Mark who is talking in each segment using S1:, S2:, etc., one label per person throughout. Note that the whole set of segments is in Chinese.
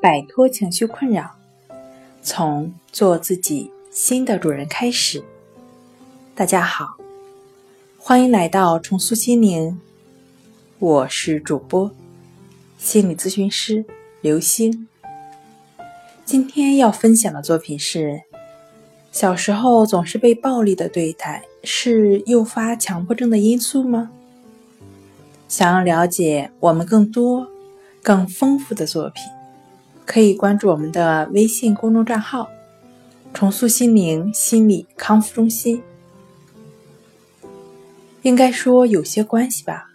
S1: 摆脱情绪困扰，从做自己新的主人开始。大家好，欢迎来到重塑心灵，我是主播心理咨询师刘星。今天要分享的作品是：小时候总是被暴力的对待，是诱发强迫症的因素吗？想要了解我们更多、更丰富的作品，可以关注我们的微信公众账号“重塑心灵心理康复中心”。应该说有些关系吧，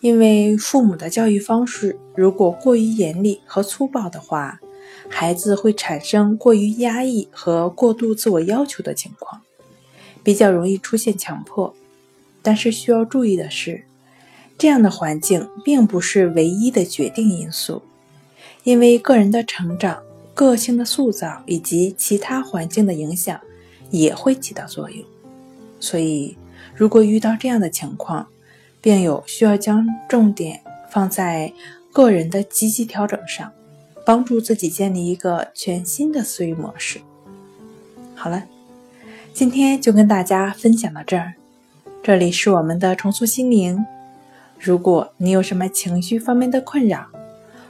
S1: 因为父母的教育方式如果过于严厉和粗暴的话，孩子会产生过于压抑和过度自我要求的情况，比较容易出现强迫。但是需要注意的是。这样的环境并不是唯一的决定因素，因为个人的成长、个性的塑造以及其他环境的影响也会起到作用。所以，如果遇到这样的情况，病友需要将重点放在个人的积极调整上，帮助自己建立一个全新的思维模式。好了，今天就跟大家分享到这儿。这里是我们的重塑心灵。如果你有什么情绪方面的困扰，